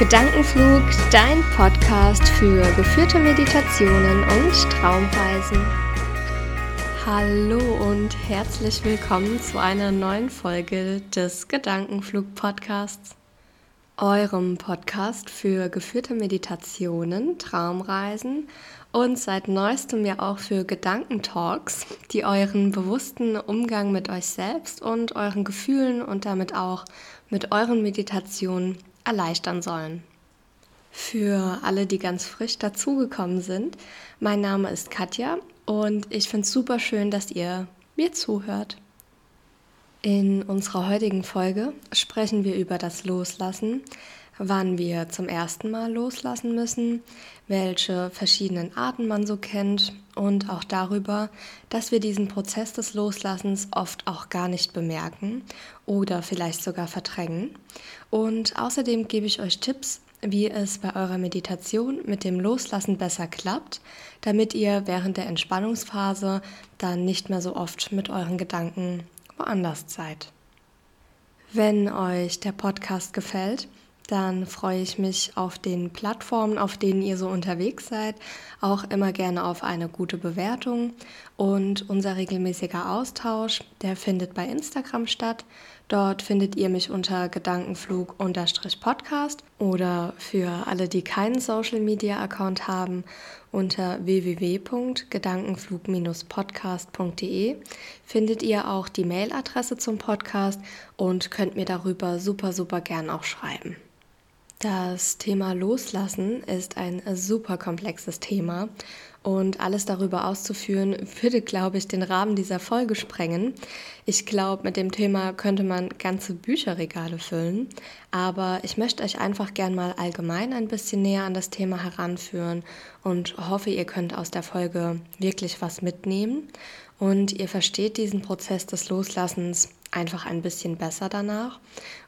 Gedankenflug, dein Podcast für geführte Meditationen und Traumreisen. Hallo und herzlich willkommen zu einer neuen Folge des Gedankenflug Podcasts, eurem Podcast für geführte Meditationen, Traumreisen und seit neuestem ja auch für Gedankentalks, die euren bewussten Umgang mit euch selbst und euren Gefühlen und damit auch mit euren Meditationen erleichtern sollen. Für alle, die ganz frisch dazugekommen sind, mein Name ist Katja und ich finde es super schön, dass ihr mir zuhört. In unserer heutigen Folge sprechen wir über das Loslassen, wann wir zum ersten Mal loslassen müssen, welche verschiedenen Arten man so kennt und auch darüber, dass wir diesen Prozess des Loslassens oft auch gar nicht bemerken oder vielleicht sogar verdrängen. Und außerdem gebe ich euch Tipps, wie es bei eurer Meditation mit dem Loslassen besser klappt, damit ihr während der Entspannungsphase dann nicht mehr so oft mit euren Gedanken woanders seid. Wenn euch der Podcast gefällt, dann freue ich mich auf den Plattformen, auf denen ihr so unterwegs seid, auch immer gerne auf eine gute Bewertung. Und unser regelmäßiger Austausch, der findet bei Instagram statt. Dort findet ihr mich unter Gedankenflug-Podcast oder für alle, die keinen Social Media Account haben, unter www.gedankenflug-podcast.de findet ihr auch die Mailadresse zum Podcast und könnt mir darüber super, super gern auch schreiben. Das Thema Loslassen ist ein super komplexes Thema und alles darüber auszuführen, würde, glaube ich, den Rahmen dieser Folge sprengen. Ich glaube, mit dem Thema könnte man ganze Bücherregale füllen, aber ich möchte euch einfach gern mal allgemein ein bisschen näher an das Thema heranführen und hoffe, ihr könnt aus der Folge wirklich was mitnehmen und ihr versteht diesen Prozess des Loslassens einfach ein bisschen besser danach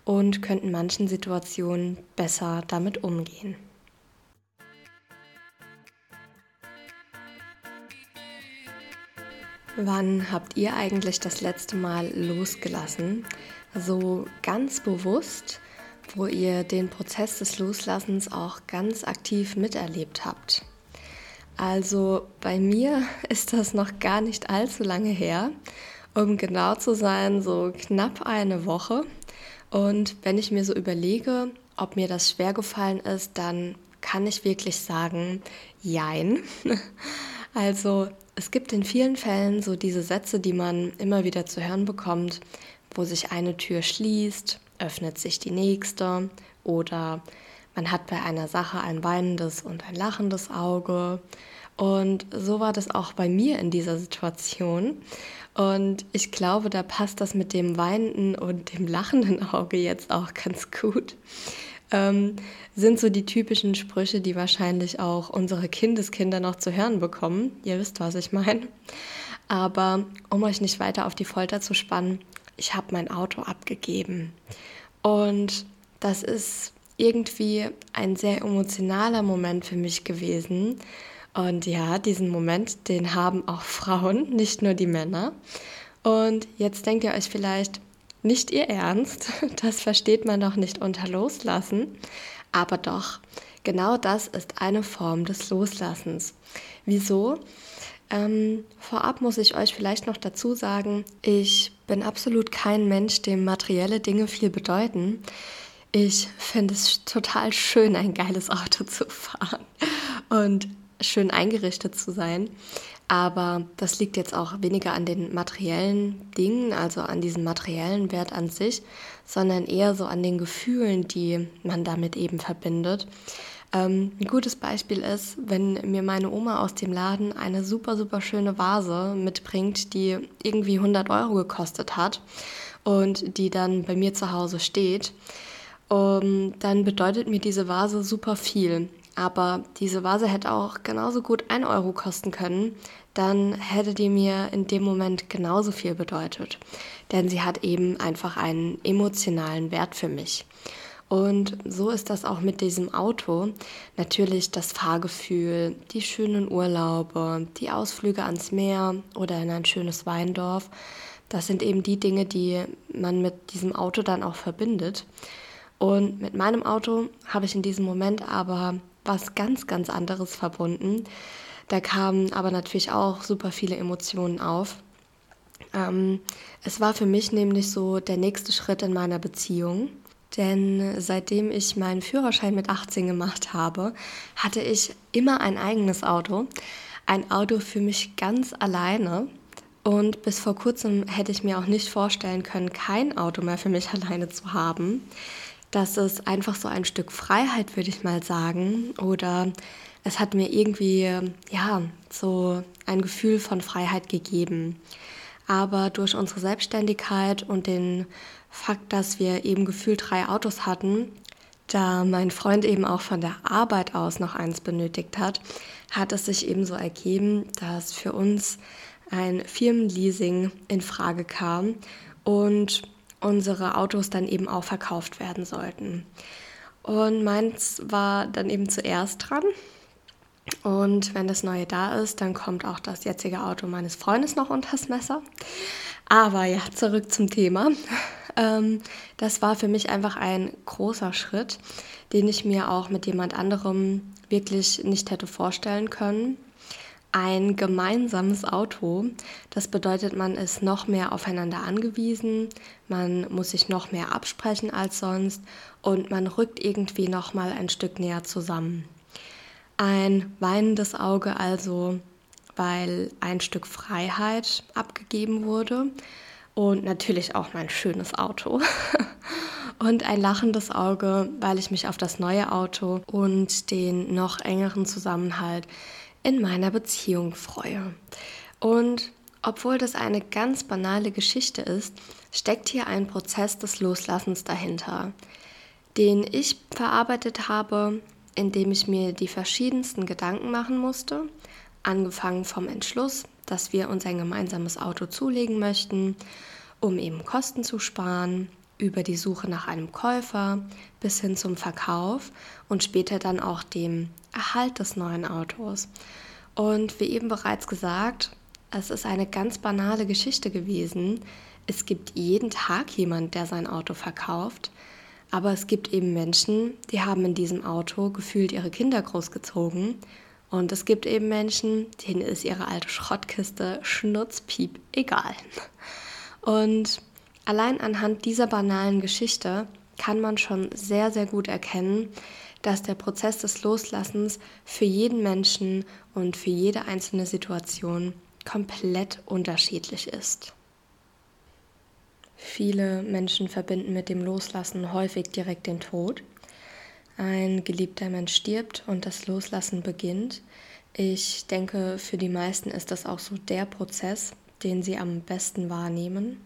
und könnt in manchen Situationen besser damit umgehen. Wann habt ihr eigentlich das letzte Mal losgelassen? So ganz bewusst, wo ihr den Prozess des Loslassens auch ganz aktiv miterlebt habt. Also bei mir ist das noch gar nicht allzu lange her. Um genau zu sein, so knapp eine Woche. Und wenn ich mir so überlege, ob mir das schwer gefallen ist, dann kann ich wirklich sagen, jein. Also es gibt in vielen Fällen so diese Sätze, die man immer wieder zu hören bekommt, wo sich eine Tür schließt, öffnet sich die nächste oder man hat bei einer Sache ein weinendes und ein lachendes Auge und so war das auch bei mir in dieser Situation. Und ich glaube, da passt das mit dem weinenden und dem lachenden Auge jetzt auch ganz gut. Ähm, sind so die typischen Sprüche, die wahrscheinlich auch unsere Kindeskinder noch zu hören bekommen. Ihr wisst, was ich meine. Aber um euch nicht weiter auf die Folter zu spannen, ich habe mein Auto abgegeben. Und das ist irgendwie ein sehr emotionaler Moment für mich gewesen, und ja, diesen Moment, den haben auch Frauen, nicht nur die Männer. Und jetzt denkt ihr euch vielleicht, nicht ihr Ernst, das versteht man doch nicht unter Loslassen. Aber doch, genau das ist eine Form des Loslassens. Wieso? Ähm, vorab muss ich euch vielleicht noch dazu sagen, ich bin absolut kein Mensch, dem materielle Dinge viel bedeuten. Ich finde es total schön, ein geiles Auto zu fahren. Und schön eingerichtet zu sein. Aber das liegt jetzt auch weniger an den materiellen Dingen, also an diesem materiellen Wert an sich, sondern eher so an den Gefühlen, die man damit eben verbindet. Ähm, ein gutes Beispiel ist, wenn mir meine Oma aus dem Laden eine super, super schöne Vase mitbringt, die irgendwie 100 Euro gekostet hat und die dann bei mir zu Hause steht. Um, ähm, dann bedeutet mir diese Vase super viel. Aber diese Vase hätte auch genauso gut ein Euro kosten können, dann hätte die mir in dem Moment genauso viel bedeutet. Denn sie hat eben einfach einen emotionalen Wert für mich. Und so ist das auch mit diesem Auto. Natürlich das Fahrgefühl, die schönen Urlaube, die Ausflüge ans Meer oder in ein schönes Weindorf. Das sind eben die Dinge, die man mit diesem Auto dann auch verbindet. Und mit meinem Auto habe ich in diesem Moment aber was ganz, ganz anderes verbunden. Da kamen aber natürlich auch super viele Emotionen auf. Ähm, es war für mich nämlich so der nächste Schritt in meiner Beziehung. Denn seitdem ich meinen Führerschein mit 18 gemacht habe, hatte ich immer ein eigenes Auto. Ein Auto für mich ganz alleine. Und bis vor kurzem hätte ich mir auch nicht vorstellen können, kein Auto mehr für mich alleine zu haben. Das ist einfach so ein Stück Freiheit, würde ich mal sagen. Oder es hat mir irgendwie, ja, so ein Gefühl von Freiheit gegeben. Aber durch unsere Selbstständigkeit und den Fakt, dass wir eben gefühlt drei Autos hatten, da mein Freund eben auch von der Arbeit aus noch eins benötigt hat, hat es sich eben so ergeben, dass für uns ein Firmenleasing in Frage kam und unsere Autos dann eben auch verkauft werden sollten. Und meins war dann eben zuerst dran. Und wenn das neue da ist, dann kommt auch das jetzige Auto meines Freundes noch unters Messer. Aber ja, zurück zum Thema. Ähm, das war für mich einfach ein großer Schritt, den ich mir auch mit jemand anderem wirklich nicht hätte vorstellen können. Ein gemeinsames Auto, das bedeutet, man ist noch mehr aufeinander angewiesen, man muss sich noch mehr absprechen als sonst und man rückt irgendwie noch mal ein Stück näher zusammen. Ein weinendes Auge also, weil ein Stück Freiheit abgegeben wurde und natürlich auch mein schönes Auto. und ein lachendes Auge, weil ich mich auf das neue Auto und den noch engeren Zusammenhalt in meiner Beziehung freue. Und obwohl das eine ganz banale Geschichte ist, steckt hier ein Prozess des Loslassens dahinter, den ich verarbeitet habe, indem ich mir die verschiedensten Gedanken machen musste, angefangen vom Entschluss, dass wir uns ein gemeinsames Auto zulegen möchten, um eben Kosten zu sparen, über die Suche nach einem Käufer bis hin zum Verkauf und später dann auch dem Erhalt des neuen Autos. Und wie eben bereits gesagt, es ist eine ganz banale Geschichte gewesen. Es gibt jeden Tag jemand, der sein Auto verkauft. Aber es gibt eben Menschen, die haben in diesem Auto gefühlt ihre Kinder großgezogen. Und es gibt eben Menschen, denen ist ihre alte Schrottkiste schnutzpiep egal. Und allein anhand dieser banalen Geschichte kann man schon sehr, sehr gut erkennen, dass der Prozess des Loslassens für jeden Menschen und für jede einzelne Situation komplett unterschiedlich ist. Viele Menschen verbinden mit dem Loslassen häufig direkt den Tod. Ein geliebter Mensch stirbt und das Loslassen beginnt. Ich denke, für die meisten ist das auch so der Prozess, den sie am besten wahrnehmen.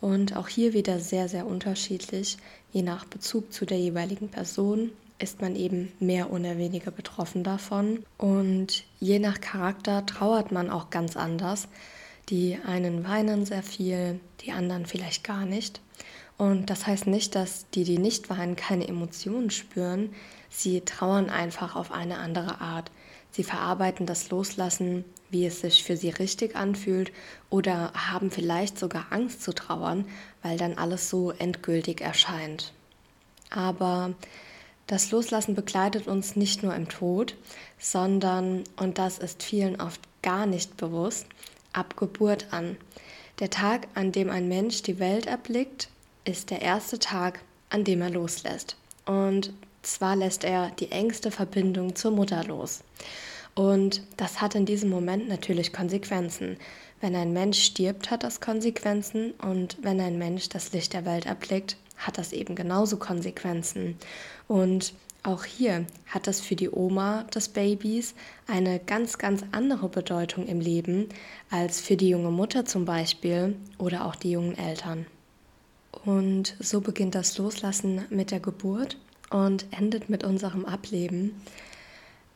Und auch hier wieder sehr, sehr unterschiedlich. Je nach Bezug zu der jeweiligen Person ist man eben mehr oder weniger betroffen davon. Und je nach Charakter trauert man auch ganz anders. Die einen weinen sehr viel, die anderen vielleicht gar nicht. Und das heißt nicht, dass die, die nicht weinen, keine Emotionen spüren. Sie trauern einfach auf eine andere Art. Sie verarbeiten das Loslassen, wie es sich für sie richtig anfühlt, oder haben vielleicht sogar Angst zu trauern, weil dann alles so endgültig erscheint. Aber das Loslassen begleitet uns nicht nur im Tod, sondern, und das ist vielen oft gar nicht bewusst, ab Geburt an. Der Tag, an dem ein Mensch die Welt erblickt, ist der erste Tag, an dem er loslässt. Und zwar lässt er die engste Verbindung zur Mutter los. Und das hat in diesem Moment natürlich Konsequenzen. Wenn ein Mensch stirbt, hat das Konsequenzen. Und wenn ein Mensch das Licht der Welt erblickt, hat das eben genauso Konsequenzen. Und auch hier hat das für die Oma des Babys eine ganz, ganz andere Bedeutung im Leben als für die junge Mutter zum Beispiel oder auch die jungen Eltern. Und so beginnt das Loslassen mit der Geburt und endet mit unserem Ableben.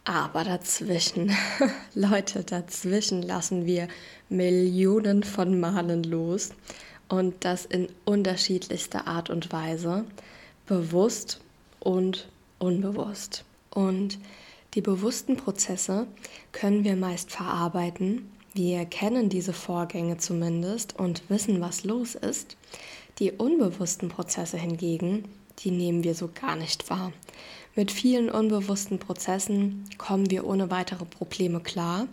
Aber dazwischen, Leute, dazwischen lassen wir Millionen von Malen los und das in unterschiedlichster Art und Weise, bewusst und unbewusst. Und die bewussten Prozesse können wir meist verarbeiten. Wir kennen diese Vorgänge zumindest und wissen, was los ist. Die unbewussten Prozesse hingegen, die nehmen wir so gar nicht wahr. Mit vielen unbewussten Prozessen kommen wir ohne weitere Probleme klar.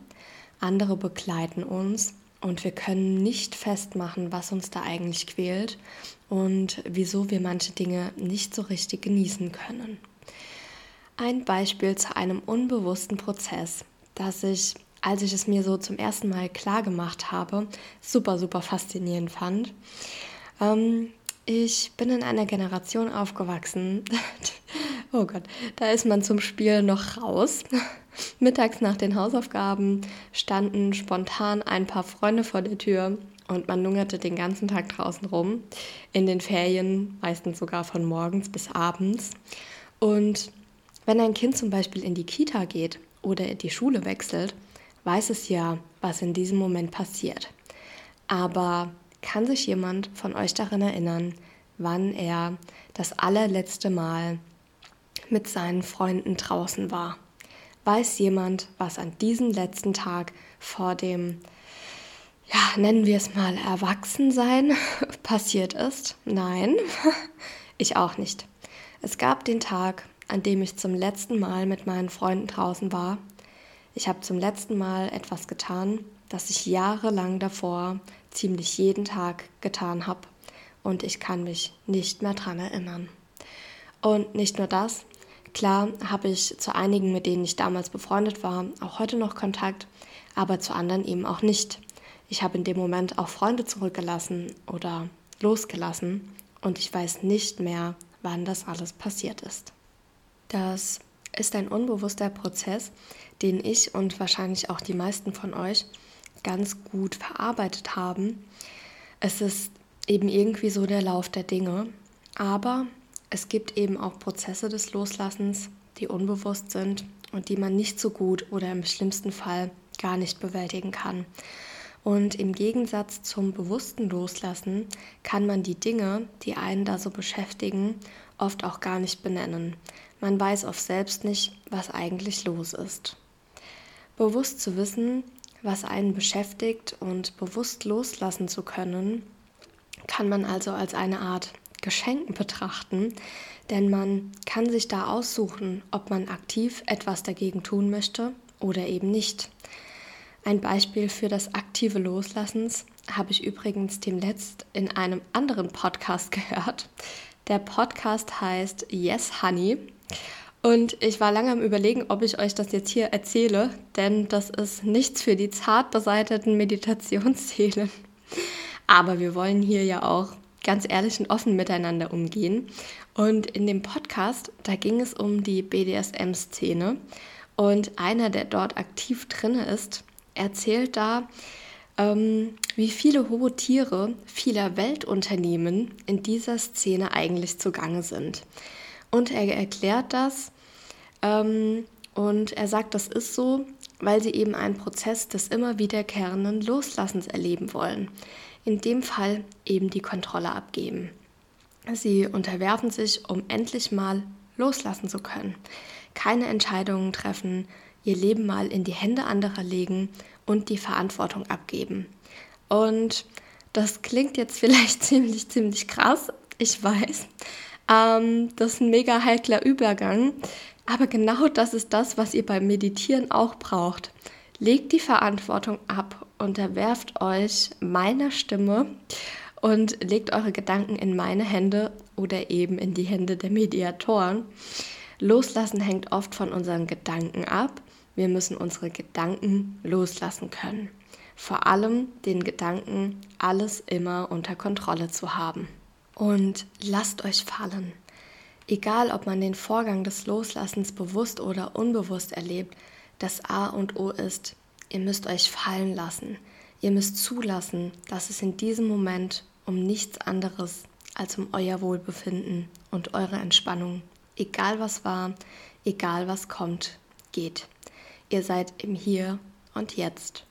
Andere begleiten uns und wir können nicht festmachen, was uns da eigentlich quält und wieso wir manche Dinge nicht so richtig genießen können. Ein Beispiel zu einem unbewussten Prozess, das ich, als ich es mir so zum ersten Mal klar gemacht habe, super, super faszinierend fand. Ähm, ich bin in einer Generation aufgewachsen. oh Gott, da ist man zum Spiel noch raus. Mittags nach den Hausaufgaben standen spontan ein paar Freunde vor der Tür und man lungerte den ganzen Tag draußen rum. In den Ferien, meistens sogar von morgens bis abends. Und wenn ein Kind zum Beispiel in die Kita geht oder die Schule wechselt, weiß es ja, was in diesem Moment passiert. Aber kann sich jemand von euch daran erinnern, wann er das allerletzte Mal mit seinen Freunden draußen war? Weiß jemand, was an diesem letzten Tag vor dem, ja, nennen wir es mal Erwachsensein passiert ist? Nein, ich auch nicht. Es gab den Tag, an dem ich zum letzten Mal mit meinen Freunden draußen war. Ich habe zum letzten Mal etwas getan, das ich jahrelang davor ziemlich jeden Tag getan habe und ich kann mich nicht mehr daran erinnern. Und nicht nur das, klar habe ich zu einigen, mit denen ich damals befreundet war, auch heute noch Kontakt, aber zu anderen eben auch nicht. Ich habe in dem Moment auch Freunde zurückgelassen oder losgelassen und ich weiß nicht mehr, wann das alles passiert ist. Das ist ein unbewusster Prozess, den ich und wahrscheinlich auch die meisten von euch ganz gut verarbeitet haben. Es ist eben irgendwie so der Lauf der Dinge, aber es gibt eben auch Prozesse des Loslassens, die unbewusst sind und die man nicht so gut oder im schlimmsten Fall gar nicht bewältigen kann. Und im Gegensatz zum bewussten Loslassen kann man die Dinge, die einen da so beschäftigen, oft auch gar nicht benennen. Man weiß oft selbst nicht, was eigentlich los ist. Bewusst zu wissen, was einen beschäftigt und bewusst loslassen zu können, kann man also als eine Art Geschenk betrachten, denn man kann sich da aussuchen, ob man aktiv etwas dagegen tun möchte oder eben nicht. Ein Beispiel für das aktive Loslassens habe ich übrigens demnächst in einem anderen Podcast gehört. Der Podcast heißt Yes Honey und ich war lange am Überlegen, ob ich euch das jetzt hier erzähle, denn das ist nichts für die zart beseiteten Meditationsseelen. Aber wir wollen hier ja auch ganz ehrlich und offen miteinander umgehen. Und in dem Podcast, da ging es um die BDSM-Szene. Und einer, der dort aktiv drin ist, erzählt da, ähm, wie viele hohe Tiere vieler Weltunternehmen in dieser Szene eigentlich zugange sind. Und er erklärt das ähm, und er sagt, das ist so, weil sie eben einen Prozess des immer wiederkehrenden Loslassens erleben wollen. In dem Fall eben die Kontrolle abgeben. Sie unterwerfen sich, um endlich mal loslassen zu können. Keine Entscheidungen treffen, ihr Leben mal in die Hände anderer legen und die Verantwortung abgeben. Und das klingt jetzt vielleicht ziemlich, ziemlich krass, ich weiß. Ähm, das ist ein mega heikler Übergang. Aber genau das ist das, was ihr beim Meditieren auch braucht. Legt die Verantwortung ab, unterwerft euch meiner Stimme und legt eure Gedanken in meine Hände oder eben in die Hände der Mediatoren. Loslassen hängt oft von unseren Gedanken ab. Wir müssen unsere Gedanken loslassen können. Vor allem den Gedanken, alles immer unter Kontrolle zu haben. Und lasst euch fallen. Egal, ob man den Vorgang des Loslassens bewusst oder unbewusst erlebt, das A und O ist, ihr müsst euch fallen lassen. Ihr müsst zulassen, dass es in diesem Moment um nichts anderes als um euer Wohlbefinden und eure Entspannung, egal was war, egal was kommt, geht. Ihr seid im Hier und Jetzt.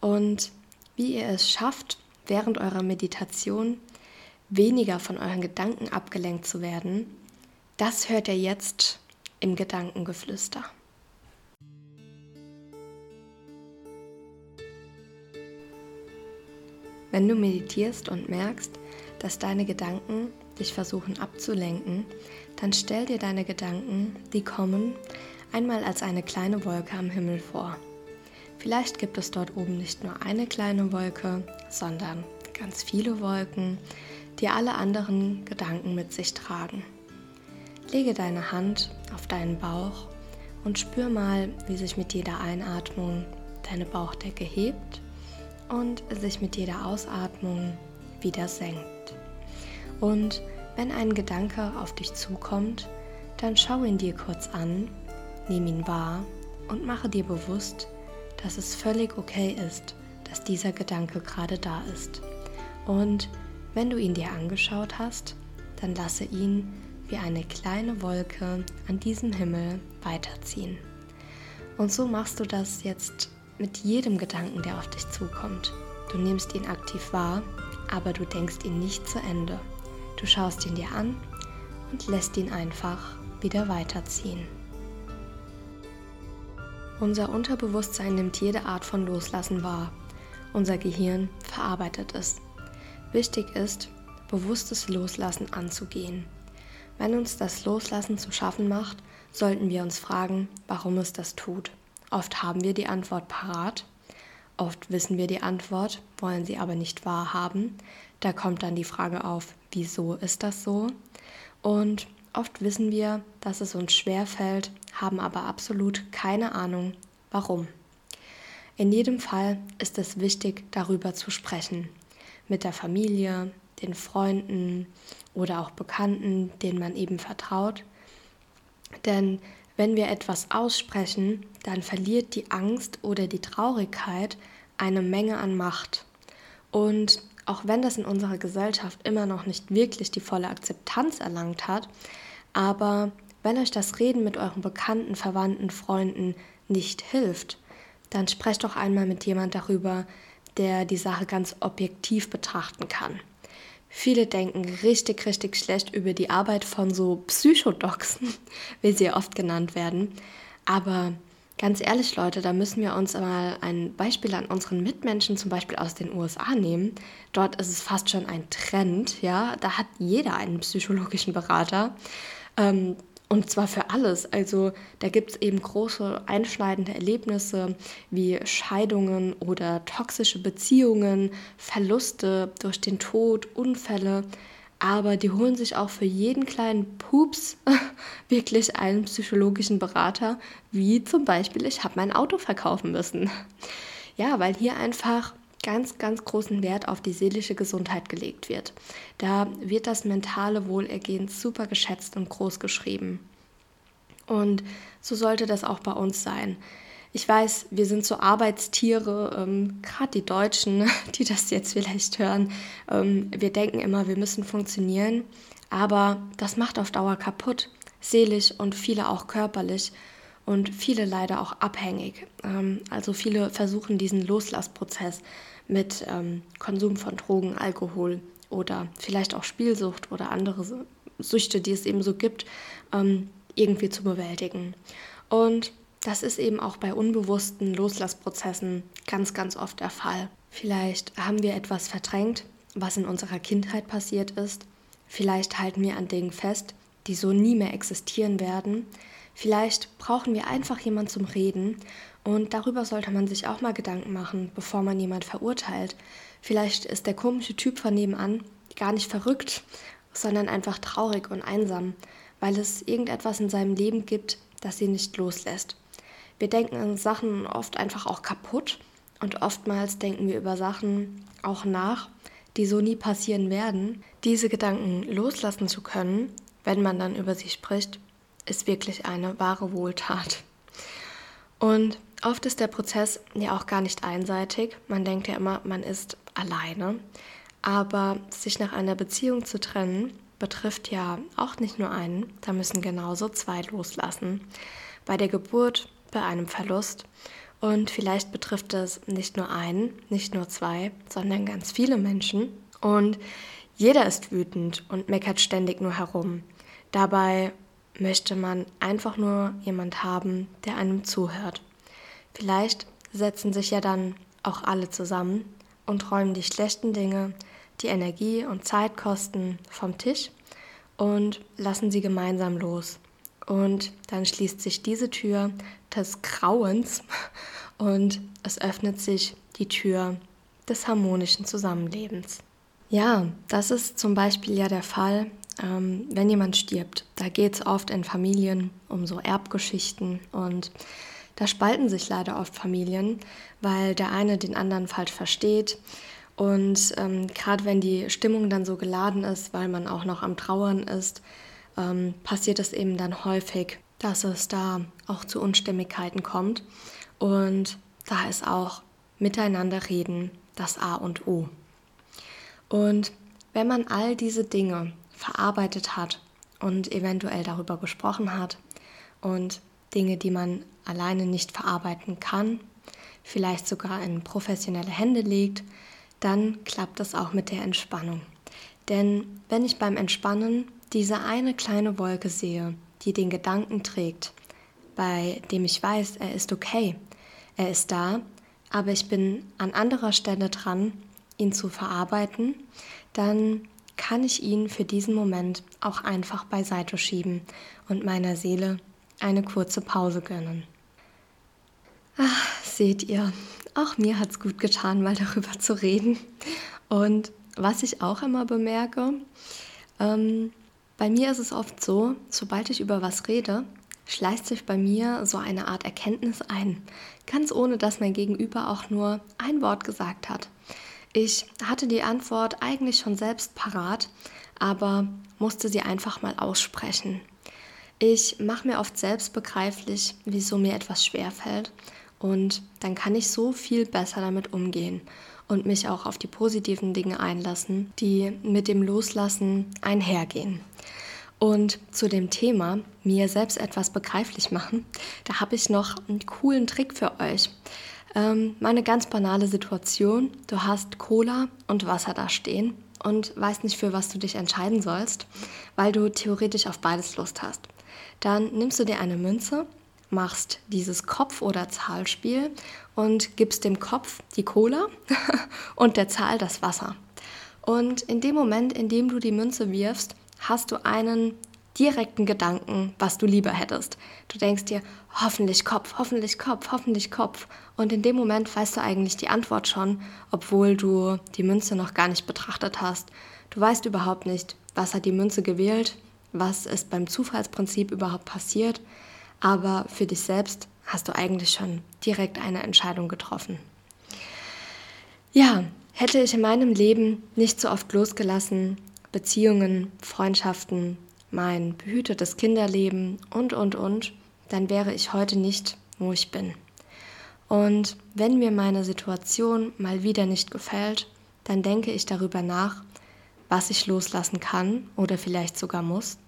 Und wie ihr es schafft, während eurer Meditation weniger von euren Gedanken abgelenkt zu werden, das hört ihr jetzt im Gedankengeflüster. Wenn du meditierst und merkst, dass deine Gedanken dich versuchen abzulenken, dann stell dir deine Gedanken, die kommen, einmal als eine kleine Wolke am Himmel vor. Vielleicht gibt es dort oben nicht nur eine kleine Wolke, sondern ganz viele Wolken, die alle anderen Gedanken mit sich tragen. Lege deine Hand auf deinen Bauch und spür mal, wie sich mit jeder Einatmung deine Bauchdecke hebt und sich mit jeder Ausatmung wieder senkt. Und wenn ein Gedanke auf dich zukommt, dann schau ihn dir kurz an, nimm ihn wahr und mache dir bewusst, dass es völlig okay ist, dass dieser Gedanke gerade da ist. Und wenn du ihn dir angeschaut hast, dann lasse ihn wie eine kleine Wolke an diesem Himmel weiterziehen. Und so machst du das jetzt mit jedem Gedanken, der auf dich zukommt. Du nimmst ihn aktiv wahr, aber du denkst ihn nicht zu Ende. Du schaust ihn dir an und lässt ihn einfach wieder weiterziehen. Unser Unterbewusstsein nimmt jede Art von Loslassen wahr. Unser Gehirn verarbeitet es. Wichtig ist, bewusstes Loslassen anzugehen. Wenn uns das Loslassen zu schaffen macht, sollten wir uns fragen, warum es das tut. Oft haben wir die Antwort parat, oft wissen wir die Antwort, wollen sie aber nicht wahrhaben. Da kommt dann die Frage auf, wieso ist das so? Und oft wissen wir, dass es uns schwer fällt, haben aber absolut keine Ahnung, warum. In jedem Fall ist es wichtig, darüber zu sprechen. Mit der Familie, den Freunden oder auch Bekannten, denen man eben vertraut. Denn wenn wir etwas aussprechen, dann verliert die Angst oder die Traurigkeit eine Menge an Macht. Und auch wenn das in unserer Gesellschaft immer noch nicht wirklich die volle Akzeptanz erlangt hat, aber wenn euch das Reden mit euren Bekannten, Verwandten, Freunden nicht hilft, dann sprecht doch einmal mit jemand darüber, der die Sache ganz objektiv betrachten kann. Viele denken richtig, richtig schlecht über die Arbeit von so Psychodoxen, wie sie oft genannt werden. Aber ganz ehrlich, Leute, da müssen wir uns mal ein Beispiel an unseren Mitmenschen, zum Beispiel aus den USA, nehmen. Dort ist es fast schon ein Trend, ja. Da hat jeder einen psychologischen Berater. Ähm, und zwar für alles. Also da gibt es eben große einschneidende Erlebnisse wie Scheidungen oder toxische Beziehungen, Verluste durch den Tod, Unfälle. Aber die holen sich auch für jeden kleinen Pups wirklich einen psychologischen Berater, wie zum Beispiel, ich habe mein Auto verkaufen müssen. Ja, weil hier einfach ganz, ganz großen Wert auf die seelische Gesundheit gelegt wird. Da wird das mentale Wohlergehen super geschätzt und groß geschrieben. Und so sollte das auch bei uns sein. Ich weiß, wir sind so Arbeitstiere, ähm, gerade die Deutschen, die das jetzt vielleicht hören. Ähm, wir denken immer, wir müssen funktionieren, aber das macht auf Dauer kaputt, seelisch und viele auch körperlich und viele leider auch abhängig. Ähm, also viele versuchen diesen Loslassprozess mit ähm, Konsum von Drogen, Alkohol oder vielleicht auch Spielsucht oder andere Süchte, die es eben so gibt, ähm, irgendwie zu bewältigen. Und das ist eben auch bei unbewussten Loslassprozessen ganz, ganz oft der Fall. Vielleicht haben wir etwas verdrängt, was in unserer Kindheit passiert ist. Vielleicht halten wir an Dingen fest, die so nie mehr existieren werden. Vielleicht brauchen wir einfach jemanden zum Reden und darüber sollte man sich auch mal Gedanken machen, bevor man jemand verurteilt. Vielleicht ist der komische Typ von nebenan gar nicht verrückt, sondern einfach traurig und einsam, weil es irgendetwas in seinem Leben gibt, das ihn nicht loslässt. Wir denken an Sachen oft einfach auch kaputt und oftmals denken wir über Sachen auch nach, die so nie passieren werden. Diese Gedanken loslassen zu können, wenn man dann über sie spricht, ist wirklich eine wahre Wohltat. Und oft ist der Prozess ja auch gar nicht einseitig. Man denkt ja immer, man ist alleine. Aber sich nach einer Beziehung zu trennen, betrifft ja auch nicht nur einen, da müssen genauso zwei loslassen. Bei der Geburt, bei einem Verlust. Und vielleicht betrifft es nicht nur einen, nicht nur zwei, sondern ganz viele Menschen. Und jeder ist wütend und meckert ständig nur herum. Dabei möchte man einfach nur jemand haben, der einem zuhört. Vielleicht setzen sich ja dann auch alle zusammen und räumen die schlechten Dinge, die Energie und Zeit kosten, vom Tisch und lassen sie gemeinsam los. Und dann schließt sich diese Tür des Grauens und es öffnet sich die Tür des harmonischen Zusammenlebens. Ja, das ist zum Beispiel ja der Fall, ähm, wenn jemand stirbt. Da geht es oft in Familien um so Erbgeschichten und da spalten sich leider oft Familien, weil der eine den anderen falsch versteht. Und ähm, gerade wenn die Stimmung dann so geladen ist, weil man auch noch am Trauern ist, ähm, passiert es eben dann häufig, dass es da auch zu Unstimmigkeiten kommt. Und da ist auch Miteinander reden das A und O. Und wenn man all diese Dinge verarbeitet hat und eventuell darüber gesprochen hat und Dinge, die man alleine nicht verarbeiten kann, vielleicht sogar in professionelle Hände legt, dann klappt das auch mit der Entspannung. Denn wenn ich beim Entspannen diese eine kleine Wolke sehe, die den Gedanken trägt, bei dem ich weiß, er ist okay, er ist da, aber ich bin an anderer Stelle dran, ihn zu verarbeiten, dann kann ich ihn für diesen Moment auch einfach beiseite schieben und meiner Seele eine kurze Pause gönnen. Ach, seht ihr, auch mir hat es gut getan, mal darüber zu reden. Und was ich auch immer bemerke, ähm, bei mir ist es oft so, sobald ich über was rede, schleicht sich bei mir so eine Art Erkenntnis ein, ganz ohne dass mein Gegenüber auch nur ein Wort gesagt hat. Ich hatte die Antwort eigentlich schon selbst parat, aber musste sie einfach mal aussprechen. Ich mache mir oft selbst begreiflich, wieso mir etwas schwerfällt und dann kann ich so viel besser damit umgehen und mich auch auf die positiven Dinge einlassen, die mit dem Loslassen einhergehen. Und zu dem Thema, mir selbst etwas begreiflich machen, da habe ich noch einen coolen Trick für euch. Ähm, meine ganz banale Situation, du hast Cola und Wasser da stehen und weißt nicht, für was du dich entscheiden sollst, weil du theoretisch auf beides Lust hast. Dann nimmst du dir eine Münze machst dieses Kopf- oder Zahlspiel und gibst dem Kopf die Cola und der Zahl das Wasser. Und in dem Moment, in dem du die Münze wirfst, hast du einen direkten Gedanken, was du lieber hättest. Du denkst dir, hoffentlich Kopf, hoffentlich Kopf, hoffentlich Kopf. Und in dem Moment weißt du eigentlich die Antwort schon, obwohl du die Münze noch gar nicht betrachtet hast. Du weißt überhaupt nicht, was hat die Münze gewählt, was ist beim Zufallsprinzip überhaupt passiert aber für dich selbst hast du eigentlich schon direkt eine Entscheidung getroffen. Ja, hätte ich in meinem Leben nicht so oft losgelassen, Beziehungen, Freundschaften, mein behütetes Kinderleben und, und, und, dann wäre ich heute nicht, wo ich bin. Und wenn mir meine Situation mal wieder nicht gefällt, dann denke ich darüber nach, was ich loslassen kann oder vielleicht sogar muss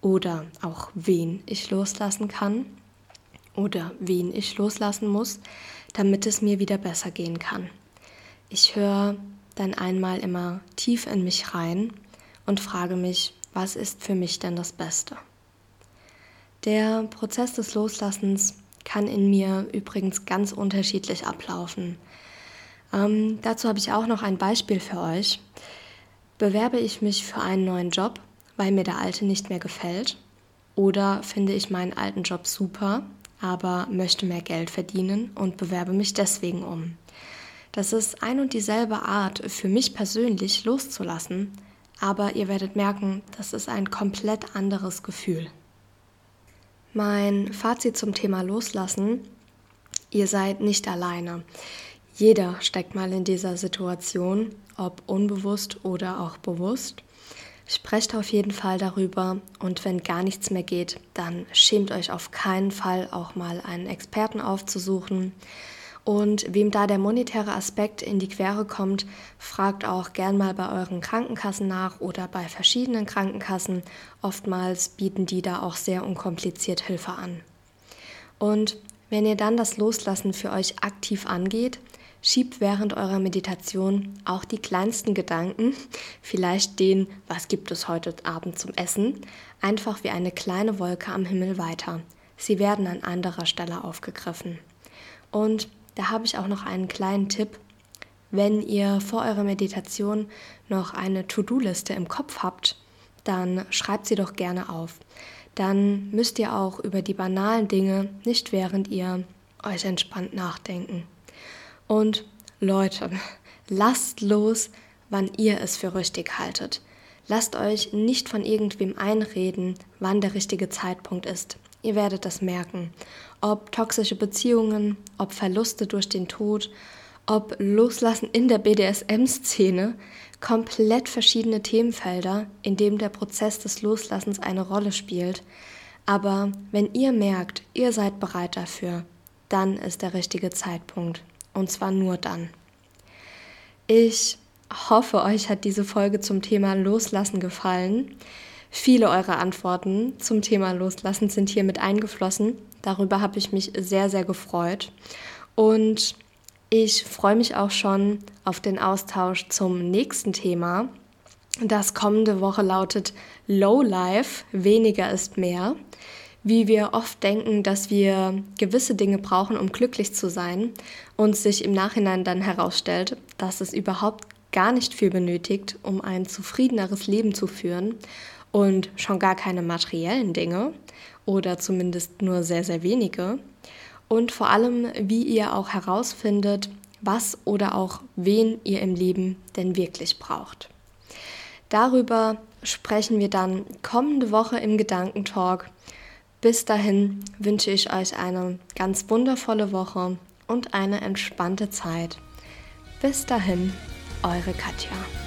oder auch wen ich loslassen kann oder wen ich loslassen muss, damit es mir wieder besser gehen kann. Ich höre dann einmal immer tief in mich rein und frage mich, was ist für mich denn das Beste? Der Prozess des Loslassens kann in mir übrigens ganz unterschiedlich ablaufen. Ähm, dazu habe ich auch noch ein Beispiel für euch. Bewerbe ich mich für einen neuen Job, weil mir der alte nicht mehr gefällt? Oder finde ich meinen alten Job super, aber möchte mehr Geld verdienen und bewerbe mich deswegen um? Das ist ein und dieselbe Art für mich persönlich loszulassen, aber ihr werdet merken, das ist ein komplett anderes Gefühl. Mein Fazit zum Thema Loslassen, ihr seid nicht alleine. Jeder steckt mal in dieser Situation, ob unbewusst oder auch bewusst. Sprecht auf jeden Fall darüber und wenn gar nichts mehr geht, dann schämt euch auf keinen Fall auch mal einen Experten aufzusuchen. Und wem da der monetäre Aspekt in die Quere kommt, fragt auch gern mal bei euren Krankenkassen nach oder bei verschiedenen Krankenkassen. Oftmals bieten die da auch sehr unkompliziert Hilfe an. Und wenn ihr dann das Loslassen für euch aktiv angeht, Schiebt während eurer Meditation auch die kleinsten Gedanken, vielleicht den, was gibt es heute Abend zum Essen, einfach wie eine kleine Wolke am Himmel weiter. Sie werden an anderer Stelle aufgegriffen. Und da habe ich auch noch einen kleinen Tipp. Wenn ihr vor eurer Meditation noch eine To-Do-Liste im Kopf habt, dann schreibt sie doch gerne auf. Dann müsst ihr auch über die banalen Dinge nicht während ihr euch entspannt nachdenken. Und Leute, lasst los, wann ihr es für richtig haltet. Lasst euch nicht von irgendwem einreden, wann der richtige Zeitpunkt ist. Ihr werdet das merken. Ob toxische Beziehungen, ob Verluste durch den Tod, ob Loslassen in der BDSM-Szene, komplett verschiedene Themenfelder, in dem der Prozess des Loslassens eine Rolle spielt. Aber wenn ihr merkt, ihr seid bereit dafür, dann ist der richtige Zeitpunkt. Und zwar nur dann. Ich hoffe, euch hat diese Folge zum Thema Loslassen gefallen. Viele eurer Antworten zum Thema Loslassen sind hier mit eingeflossen. Darüber habe ich mich sehr, sehr gefreut. Und ich freue mich auch schon auf den Austausch zum nächsten Thema. Das kommende Woche lautet Low Life, weniger ist mehr. Wie wir oft denken, dass wir gewisse Dinge brauchen, um glücklich zu sein und sich im Nachhinein dann herausstellt, dass es überhaupt gar nicht viel benötigt, um ein zufriedeneres Leben zu führen und schon gar keine materiellen Dinge oder zumindest nur sehr, sehr wenige und vor allem, wie ihr auch herausfindet, was oder auch wen ihr im Leben denn wirklich braucht. Darüber sprechen wir dann kommende Woche im Gedankentalk. Bis dahin wünsche ich euch eine ganz wundervolle Woche und eine entspannte Zeit. Bis dahin, eure Katja.